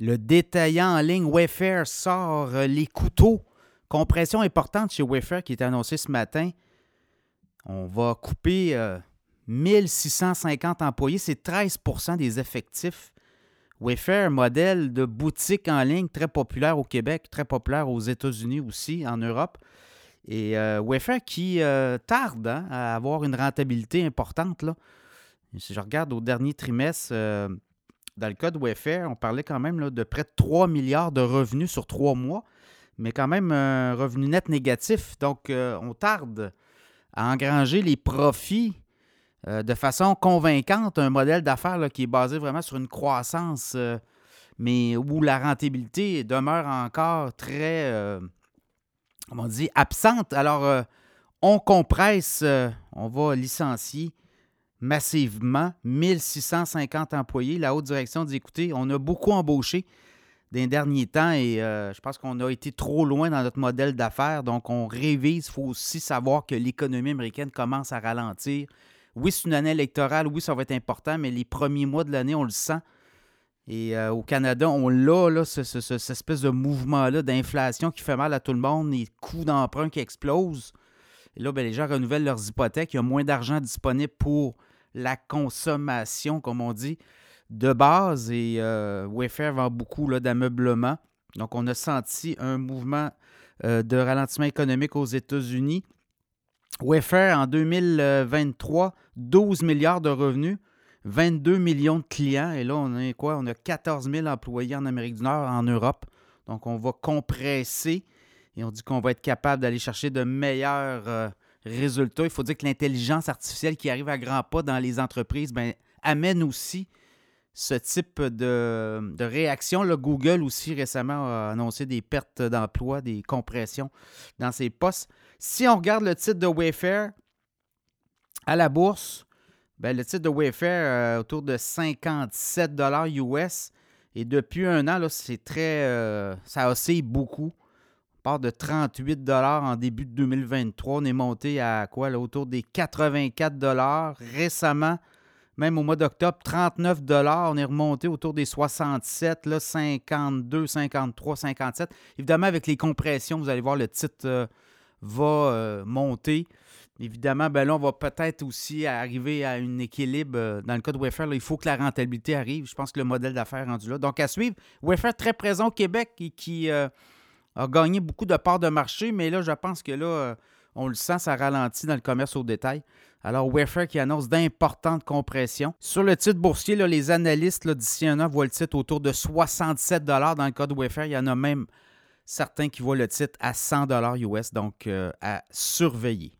Le détaillant en ligne Wayfair sort euh, les couteaux. Compression importante chez Wayfair qui est annoncée ce matin. On va couper 1650 employés. C'est 13% des effectifs. Wayfair, modèle de boutique en ligne très populaire au Québec, très populaire aux États-Unis aussi, en Europe. Et euh, Wayfair qui euh, tarde hein, à avoir une rentabilité importante. Si je regarde au dernier trimestre, euh, dans le cas de Wayfair, on parlait quand même de près de 3 milliards de revenus sur trois mois, mais quand même un revenu net négatif. Donc, on tarde à engranger les profits de façon convaincante, un modèle d'affaires qui est basé vraiment sur une croissance, mais où la rentabilité demeure encore très on dit, absente. Alors, euh, on compresse, euh, on va licencier massivement 1650 employés. La haute direction dit, écoutez, on a beaucoup embauché des derniers temps et euh, je pense qu'on a été trop loin dans notre modèle d'affaires. Donc, on révise. Il faut aussi savoir que l'économie américaine commence à ralentir. Oui, c'est une année électorale. Oui, ça va être important, mais les premiers mois de l'année, on le sent. Et euh, au Canada, on l'a, là, ce, cette espèce de mouvement-là d'inflation qui fait mal à tout le monde, les coûts d'emprunt qui explosent. Et là, ben, les gens renouvellent leurs hypothèques. Il y a moins d'argent disponible pour la consommation, comme on dit, de base. Et euh, Wayfair vend beaucoup d'ameublement. Donc, on a senti un mouvement euh, de ralentissement économique aux États-Unis. Wayfair, en 2023, 12 milliards de revenus. 22 millions de clients. Et là, on a quoi? On a 14 000 employés en Amérique du Nord, en Europe. Donc, on va compresser et on dit qu'on va être capable d'aller chercher de meilleurs euh, résultats. Il faut dire que l'intelligence artificielle qui arrive à grands pas dans les entreprises ben, amène aussi ce type de, réaction. Le Google aussi récemment a annoncé des pertes d'emplois, des compressions dans ses postes. Si on regarde le titre de Wayfair à la bourse, ben, le titre de Wayfair euh, autour de 57 US. Et depuis un an, c'est très. Euh, ça oscille beaucoup. Part de 38 en début de 2023. On est monté à quoi? Là, autour des 84 Récemment, même au mois d'octobre, 39 On est remonté autour des 67, là, 52, 53, 57. Évidemment, avec les compressions, vous allez voir, le titre euh, va monter. Évidemment, ben là, on va peut-être aussi arriver à un équilibre. Euh, dans le cas de Wayfair, il faut que la rentabilité arrive. Je pense que le modèle d'affaires est rendu là. Donc, à suivre, Wayfair très présent au Québec et qui euh, a gagné beaucoup de parts de marché, mais là, je pense que là, euh, on le sent, ça ralentit dans le commerce au détail. Alors, Wayfair qui annonce d'importantes compressions. Sur le titre boursier, les analystes d'ici un an voient le titre autour de 67 Dans le cas de Wayfair, il y en a même certains qui voient le titre à 100 US, donc à surveiller.